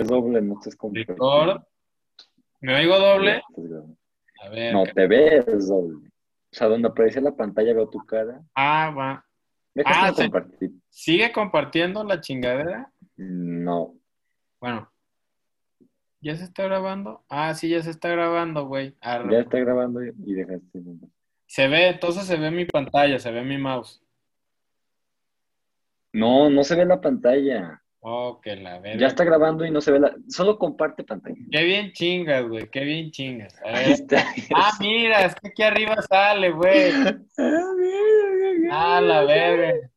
Es doble, no estés Record. ¿Me oigo doble? A ver. No, te ves doble. O sea, donde aparece la pantalla veo tu cara. Ah, va. Déjame ah, compartir. ¿Sigue compartiendo la chingadera? No. Bueno. ¿Ya se está grabando? Ah, sí, ya se está grabando, güey. Ya está grabando y dejaste. Se ve, entonces se ve mi pantalla, se ve mi mouse. No, no se ve la pantalla. Oh, que la verga. Ya está grabando y no se ve la. Solo comparte pantalla. Qué bien chingas, güey. Qué bien chingas. Ahí está. Ah, mira, es que aquí arriba sale, güey. Ah, la verga.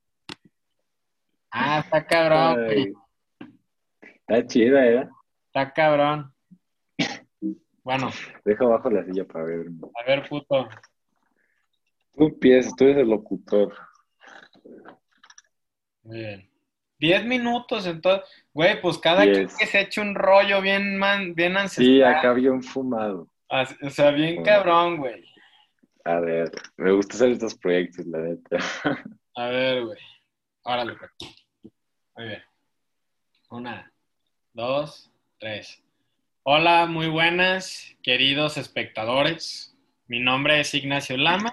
Ah, está cabrón, güey. Está chida, ¿eh? Está cabrón. Bueno. Deja abajo la silla para ver. A ver, puto. Tú empiezas, tú eres el locutor. Muy bien. Diez minutos, entonces, güey, pues cada quien que se eche un rollo bien, man, bien ancestral. Sí, acá bien fumado. o sea, bien cabrón, güey. A ver, me gusta hacer estos proyectos, la neta. A ver, güey. Órale, pues. Muy bien. Una, dos, tres. Hola, muy buenas, queridos espectadores. Mi nombre es Ignacio Lama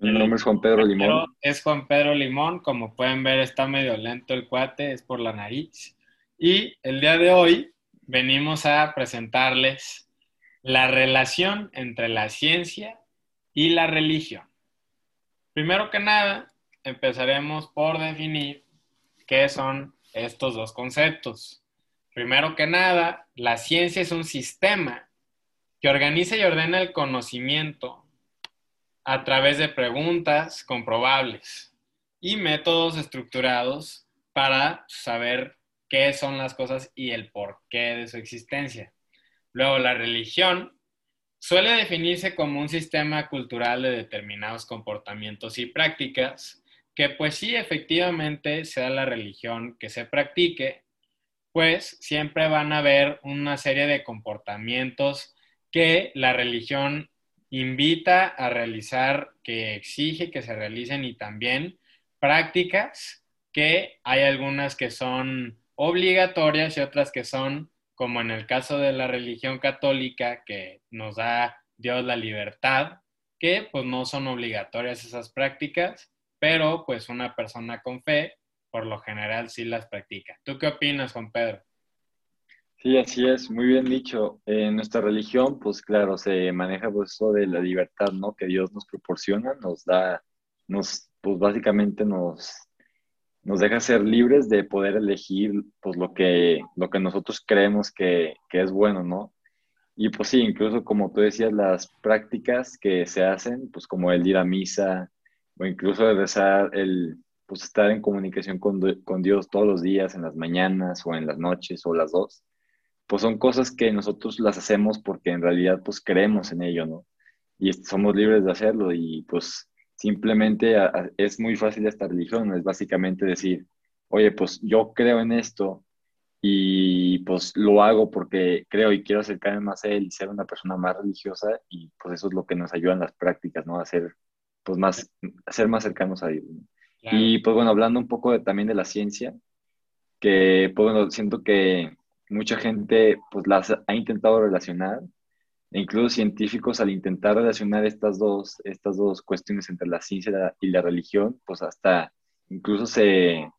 mi nombre es Juan Pedro Limón. Es Juan Pedro Limón, como pueden ver está medio lento el cuate, es por la nariz. Y el día de hoy venimos a presentarles la relación entre la ciencia y la religión. Primero que nada, empezaremos por definir qué son estos dos conceptos. Primero que nada, la ciencia es un sistema que organiza y ordena el conocimiento a través de preguntas comprobables y métodos estructurados para saber qué son las cosas y el porqué de su existencia. Luego, la religión suele definirse como un sistema cultural de determinados comportamientos y prácticas que pues sí, efectivamente, sea la religión que se practique, pues siempre van a haber una serie de comportamientos que la religión invita a realizar, que exige que se realicen y también prácticas que hay algunas que son obligatorias y otras que son, como en el caso de la religión católica, que nos da Dios la libertad, que pues no son obligatorias esas prácticas, pero pues una persona con fe, por lo general sí las practica. ¿Tú qué opinas, Juan Pedro? Sí, así es, muy bien dicho. En nuestra religión, pues claro, se maneja pues eso de la libertad, ¿no? Que Dios nos proporciona, nos da, nos, pues básicamente nos, nos deja ser libres de poder elegir, pues lo que, lo que nosotros creemos que, que es bueno, ¿no? Y pues sí, incluso como tú decías, las prácticas que se hacen, pues como el ir a misa, o incluso el rezar, el pues estar en comunicación con, con Dios todos los días, en las mañanas o en las noches o las dos pues son cosas que nosotros las hacemos porque en realidad pues creemos en ello, ¿no? Y somos libres de hacerlo y pues simplemente es muy fácil esta religión, es básicamente decir, oye, pues yo creo en esto y pues lo hago porque creo y quiero acercarme más a él y ser una persona más religiosa y pues eso es lo que nos ayuda en las prácticas, ¿no? A ser pues más, a ser más cercanos a Dios. Y pues bueno, hablando un poco de, también de la ciencia, que pues bueno, siento que mucha gente pues las ha intentado relacionar, e incluso científicos al intentar relacionar estas dos, estas dos cuestiones entre la ciencia y la religión, pues hasta incluso se,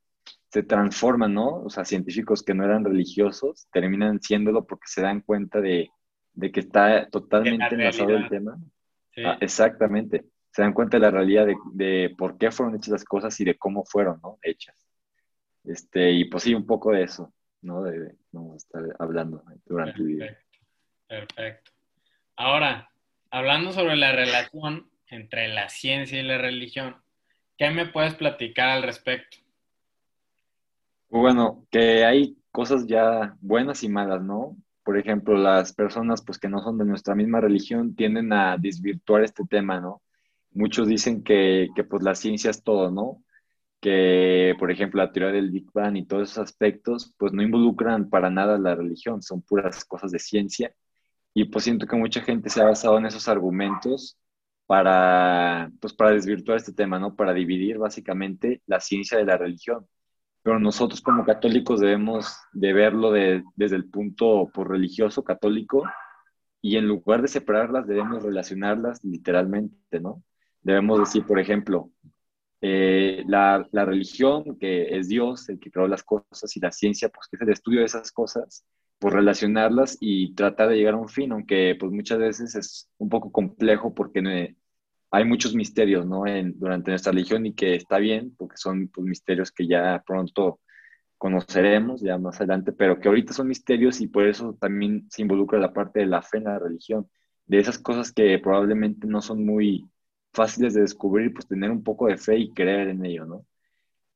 se transforman, ¿no? O sea, científicos que no eran religiosos terminan siéndolo porque se dan cuenta de, que está totalmente enlazado el tema. Ah, exactamente. Se dan cuenta de la realidad de, de, por qué fueron hechas las cosas y de cómo fueron, ¿no? Hechas. Este, y pues sí, un poco de eso. ¿No? De, vamos a estar hablando durante el video. Perfecto. Ahora, hablando sobre la relación entre la ciencia y la religión, ¿qué me puedes platicar al respecto? Bueno, que hay cosas ya buenas y malas, ¿no? Por ejemplo, las personas pues que no son de nuestra misma religión tienden a desvirtuar este tema, ¿no? Muchos dicen que, que pues la ciencia es todo, ¿no? Que, por ejemplo, la teoría del Big Bang y todos esos aspectos, pues no involucran para nada la religión, son puras cosas de ciencia. Y pues siento que mucha gente se ha basado en esos argumentos para, pues para desvirtuar este tema, ¿no? Para dividir básicamente la ciencia de la religión. pero nosotros como católicos debemos de verlo desde el punto pues, religioso católico y en lugar de separarlas debemos relacionarlas literalmente, ¿no? Debemos decir, por ejemplo, eh, la, religión, que es Dios, el que creó las cosas, y la ciencia, pues que es el estudio de esas cosas, pues relacionarlas y tratar de llegar a un fin, aunque pues muchas veces es un poco complejo porque hay muchos misterios, ¿no? En, durante nuestra religión y que está bien, porque son pues, misterios que ya pronto conoceremos, ya más adelante, pero que ahorita son misterios y por eso también se involucra la parte de la fe en la religión, de esas cosas que probablemente no son muy fáciles de descubrir, pues tener un poco de fe y creer en ello, ¿no?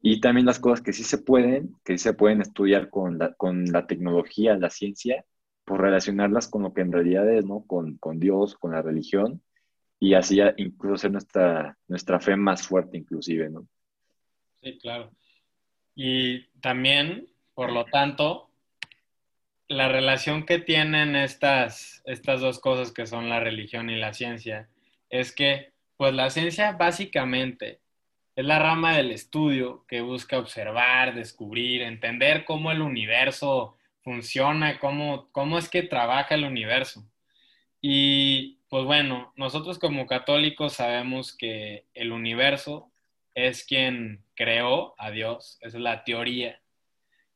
Y también las cosas que sí se pueden, que sí se pueden estudiar con la, con la tecnología, la ciencia, por relacionarlas con lo que en realidad es, ¿no? Con, con Dios, con la religión, y así incluso hacer nuestra, nuestra fe más fuerte inclusive, ¿no? Sí, claro. Y también, por lo tanto, la relación que tienen estas, estas dos cosas que son la religión y la ciencia es que, pues la ciencia básicamente es la rama del estudio que busca observar, descubrir, entender cómo el universo funciona, cómo, cómo es que trabaja el universo. Y pues bueno, nosotros como católicos sabemos que el universo es quien creó a Dios, es la teoría.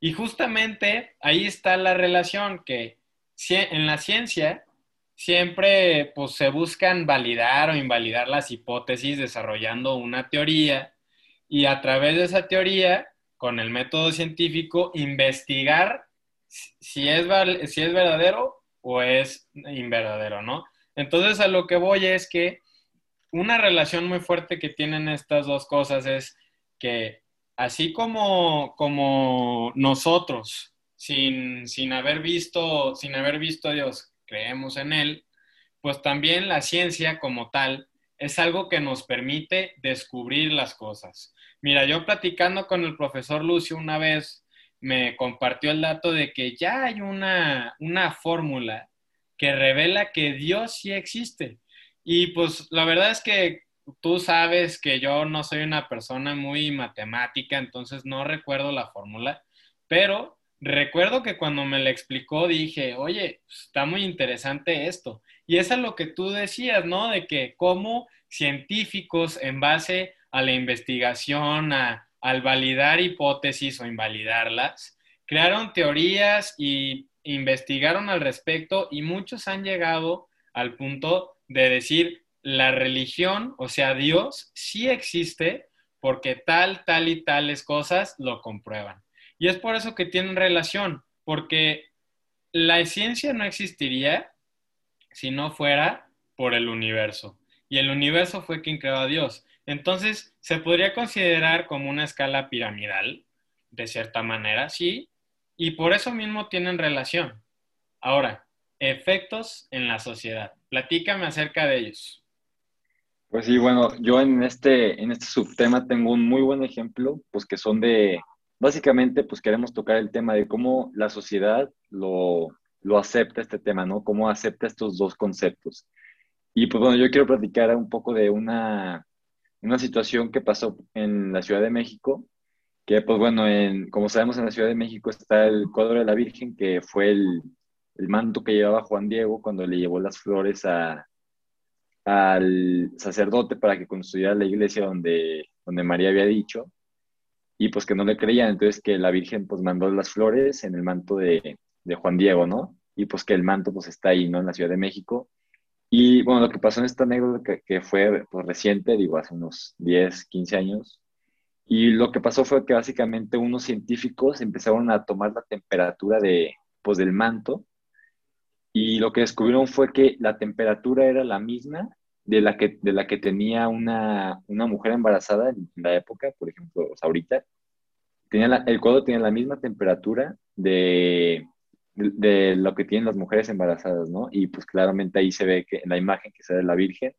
Y justamente ahí está la relación que en la ciencia siempre pues, se buscan validar o invalidar las hipótesis desarrollando una teoría y a través de esa teoría, con el método científico, investigar si es, si es verdadero o es inverdadero, ¿no? Entonces a lo que voy es que una relación muy fuerte que tienen estas dos cosas es que así como, como nosotros, sin, sin, haber visto, sin haber visto a Dios, creemos en Él, pues también la ciencia como tal es algo que nos permite descubrir las cosas. Mira, yo platicando con el profesor Lucio una vez, me compartió el dato de que ya hay una, una fórmula que revela que Dios sí existe. Y pues la verdad es que tú sabes que yo no soy una persona muy matemática, entonces no recuerdo la fórmula, pero recuerdo que cuando me la explicó dije, oye, pues, está muy interesante esto. Y es a lo que tú decías, ¿no? De que como científicos en base a la investigación, al validar hipótesis o invalidarlas, crearon teorías y investigaron al respecto y muchos han llegado al punto de decir, la religión, o sea, Dios, sí existe porque tal, tal y tales cosas lo comprueban. Y es por eso que tienen relación, porque la ciencia no existiría si no fuera por el universo. Y el universo fue quien creó a Dios. Entonces, se podría considerar como una escala piramidal, de cierta manera, sí, y por eso mismo tienen relación. Ahora, efectos en la sociedad. Platícame acerca de ellos. Pues sí, bueno, yo en este, en este subtema tengo un muy buen ejemplo, pues que son de, básicamente, pues queremos tocar el tema de cómo la sociedad lo, lo acepta este tema, ¿no? Cómo acepta estos dos conceptos. Y pues bueno, yo quiero platicar un poco de una, una situación que pasó en la Ciudad de México, que pues bueno, en, como sabemos en la Ciudad de México está el cuadro de la Virgen, que fue el, el manto que llevaba Juan Diego cuando le llevó las flores a, al sacerdote para que construyera la iglesia donde, donde María había dicho, y pues que no le creían, entonces que la Virgen pues mandó las flores en el manto de, de Juan Diego, ¿no? Y pues que el manto pues está ahí, ¿no? En la Ciudad de México. Y bueno, lo que pasó en esta anécdota que, fue pues, reciente, digo, hace unos 10, 15 años, y lo que pasó fue que básicamente unos científicos empezaron a tomar la temperatura de, pues, del manto y lo que descubrieron fue que la temperatura era la misma de la que, de la que tenía una, una mujer embarazada en la época, por ejemplo, ahorita. Tenía el codo tenía la misma temperatura de, de, lo que tienen las mujeres embarazadas, ¿no? Y pues claramente ahí se ve que en la imagen que se ve de la Virgen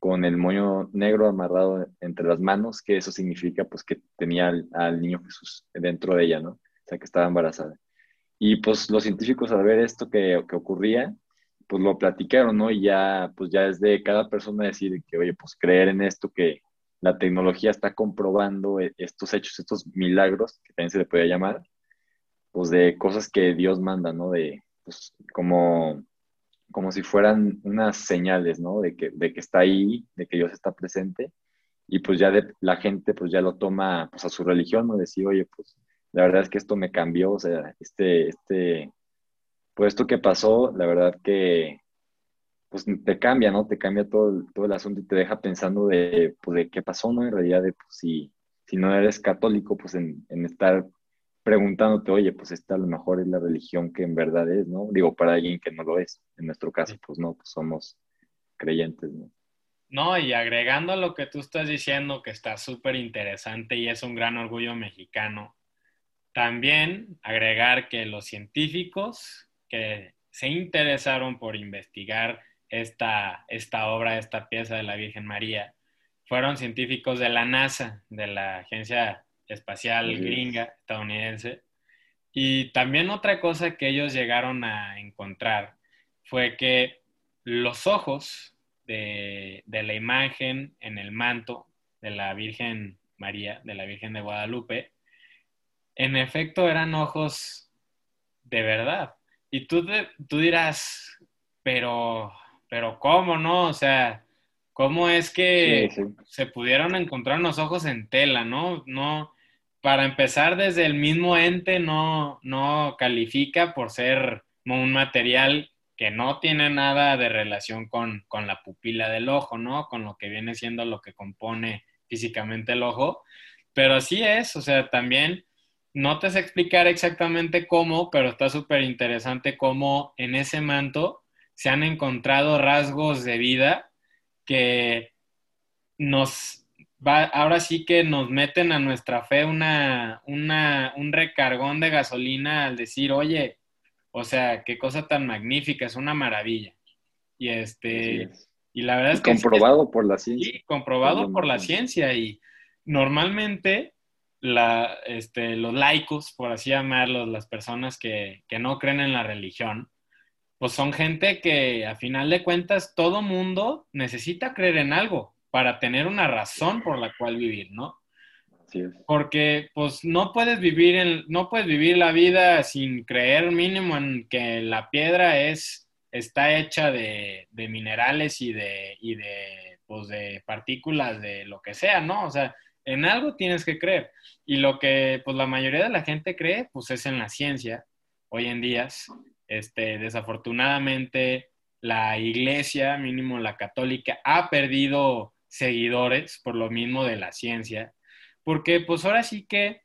con el moño negro amarrado entre las manos, que eso significa pues que tenía al, al niño Jesús dentro de ella, ¿no? O sea, que estaba embarazada. Y pues los científicos al ver esto que, que ocurría, pues lo platicaron, ¿no? Y ya, pues ya es de cada persona decir que, oye, pues creer en esto que, la tecnología está comprobando e, estos hechos, estos milagros, que también se le puede llamar, pues de cosas que Dios manda, ¿no? De, pues, como, como si fueran unas señales, ¿no? De que, de que está ahí, de que Dios está presente, y pues ya de, la gente pues ya lo toma pues a su religión, ¿no? Decir, oye, pues la verdad es que esto me cambió, o sea, este, este, pues esto que pasó, la verdad que pues te cambia, ¿no? Te cambia todo, todo el asunto y te deja pensando de, pues, de qué pasó, ¿no? En realidad, de, pues, si, si no eres católico, pues en, en, estar preguntándote, oye, pues esta a lo mejor es la religión que en verdad es, ¿no? Digo, para alguien que no lo es. En nuestro caso, pues no, pues somos creyentes, ¿no? No, y agregando a lo que tú estás diciendo, que está súper interesante y es un gran orgullo mexicano, también agregar que los científicos que se interesaron por investigar esta, esta obra, esta pieza de la Virgen María, fueron científicos de la NASA, de la Agencia Espacial Gringa estadounidense. Y también otra cosa que ellos llegaron a encontrar fue que los ojos de, de, la imagen en el manto de la Virgen María, de la Virgen de Guadalupe, en efecto eran ojos de verdad. Y tú, tú dirás, pero pero ¿cómo no? O sea, ¿cómo es que se pudieron encontrar unos ojos en tela, no? No, para empezar, desde el mismo ente no, no califica por ser un material que no tiene nada de relación con, con, la pupila del ojo, ¿no? Con lo que viene siendo lo que compone físicamente el ojo. Pero así es, o sea, también no te sé explicar exactamente cómo, pero está súper interesante cómo en ese manto se han encontrado rasgos de vida que nos va, ahora sí que nos meten a nuestra fe una, un recargón de gasolina al decir, oye, o sea, qué cosa tan magnífica, es una maravilla. Y este, y la verdad es que... Comprobado por la ciencia. Sí, comprobado por la ciencia. Y normalmente la, este, los laicos, por así llamarlos, las personas que, que no creen en la religión, pues son gente que a final de cuentas todo mundo necesita creer en algo para tener una razón por la cual vivir, ¿no? Porque pues no puedes vivir en, no puedes vivir la vida sin creer mínimo en que la piedra es está hecha de, de minerales y de, y de, pues, de partículas de lo que sea, ¿no? O sea, en algo tienes que creer. Y lo que pues la mayoría de la gente cree, pues es en la ciencia, hoy en día. Este, desafortunadamente, la iglesia, mínimo la católica, ha perdido seguidores por lo mismo de la ciencia, porque pues ahora sí que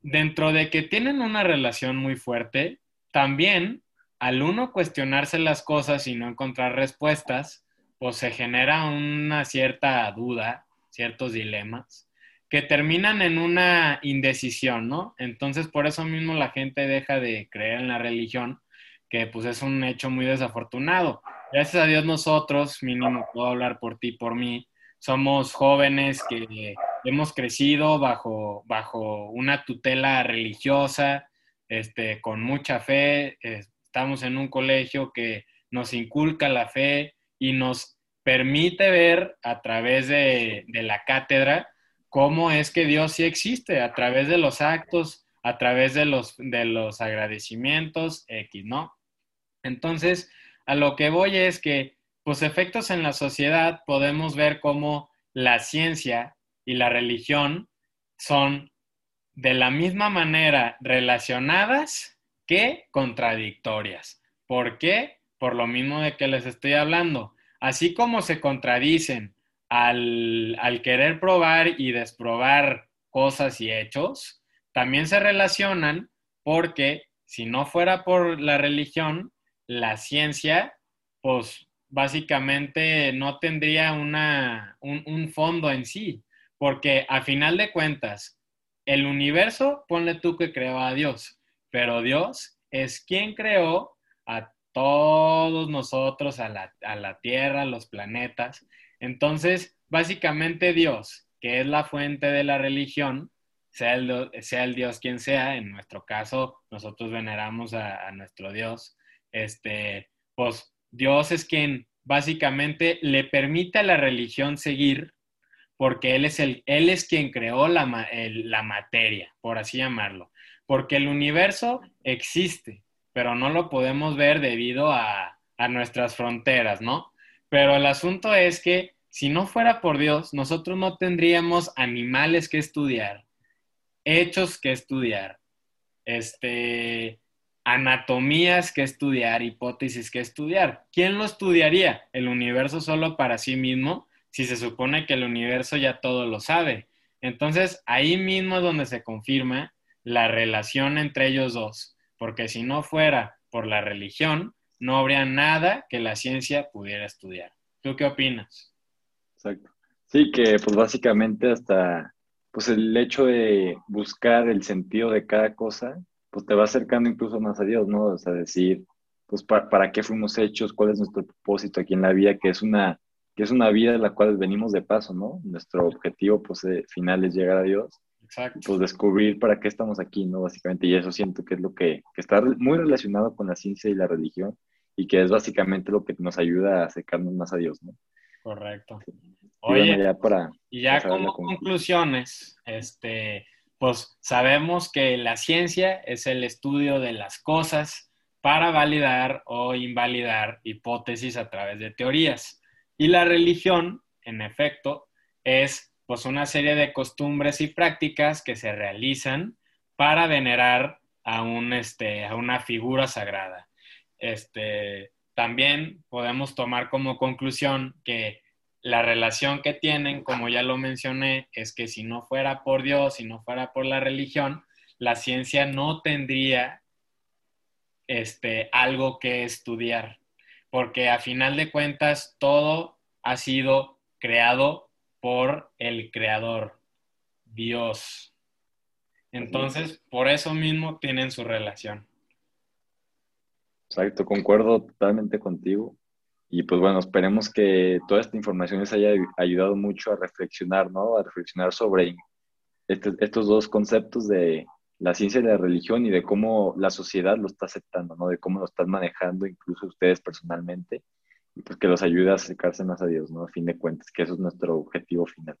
dentro de que tienen una relación muy fuerte, también al uno cuestionarse las cosas y no encontrar respuestas, pues se genera una cierta duda, ciertos dilemas, que terminan en una indecisión, ¿no? Entonces por eso mismo la gente deja de creer en la religión que pues es un hecho muy desafortunado. Gracias a Dios nosotros, mínimo puedo hablar por ti, por mí, somos jóvenes que hemos crecido bajo, bajo una tutela religiosa, este, con mucha fe, estamos en un colegio que nos inculca la fe y nos permite ver a través de, de la cátedra cómo es que Dios sí existe, a través de los actos, a través de los, de los agradecimientos X, ¿no? Entonces, a lo que voy es que, pues, efectos en la sociedad podemos ver cómo la ciencia y la religión son de la misma manera relacionadas que contradictorias. ¿Por qué? Por lo mismo de que les estoy hablando. Así como se contradicen al, querer probar y desprobar cosas y hechos, también se relacionan porque si no fuera por la religión, la ciencia, pues básicamente no tendría una, un, fondo en sí, porque a final de cuentas, el universo, ponle tú que creó a Dios, pero Dios es quien creó a todos nosotros, a la, a la Tierra, a los planetas. Entonces, básicamente Dios, que es la fuente de la religión, sea el, sea el Dios quien sea, en nuestro caso, nosotros veneramos a nuestro Dios, este, pues Dios es quien básicamente le permite a la religión seguir porque Él es, el, él es quien creó la, la materia, por así llamarlo. Porque el universo existe, pero no lo podemos ver debido a, a nuestras fronteras, ¿no? Pero el asunto es que si no fuera por Dios, nosotros no tendríamos animales que estudiar, hechos que estudiar, este, anatomías que estudiar, hipótesis que estudiar. ¿Quién lo estudiaría? ¿El universo solo para sí mismo? Si se supone que el universo ya todo lo sabe. Entonces, ahí mismo es donde se confirma la relación entre ellos dos, porque si no fuera por la religión, no habría nada que la ciencia pudiera estudiar. ¿Tú qué opinas? Exacto. Sí, que pues básicamente hasta pues el hecho de buscar el sentido de cada cosa, pues te va acercando incluso más a Dios, ¿no? O sea, decir, pues para, qué fuimos hechos, cuál es nuestro propósito aquí en la vida, que es una, que es una vida en la cual venimos de paso, ¿no? Nuestro objetivo pues final es llegar a Dios. Exacto. Pues descubrir para qué estamos aquí, ¿no? Básicamente, y eso siento que es lo que, que está muy relacionado con la ciencia y la religión, y que es básicamente lo que nos ayuda a acercarnos más a Dios, ¿no? Correcto. Oye, y ya como conclusiones, este, pues sabemos que la ciencia es el estudio de las cosas para validar o invalidar hipótesis a través de teorías. Y la religión, en efecto, es pues una serie de costumbres y prácticas que se realizan para venerar a, un, este, a una figura sagrada. Este, también podemos tomar como conclusión que la relación que tienen, como ya lo mencioné, es que si no fuera por Dios, si no fuera por la religión, la ciencia no tendría este, algo que estudiar, porque a final de cuentas todo ha sido creado por el creador, Dios. Entonces, por eso mismo tienen su relación. Exacto, concuerdo totalmente contigo. Y pues bueno, esperemos que toda esta información les haya ayudado mucho a reflexionar, ¿no? A reflexionar sobre este, estos dos conceptos de la ciencia y la religión y de cómo la sociedad lo está aceptando, ¿no? De cómo lo están manejando incluso ustedes personalmente pues que los ayude a acercarse más a Dios, ¿no? A fin de cuentas, que eso es nuestro objetivo final.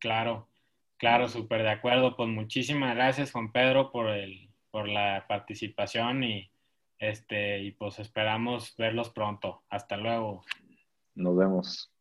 Claro, claro, súper de acuerdo. Pues muchísimas gracias, Juan Pedro, por, el, por la participación y este, y pues esperamos verlos pronto. Hasta luego. Nos vemos.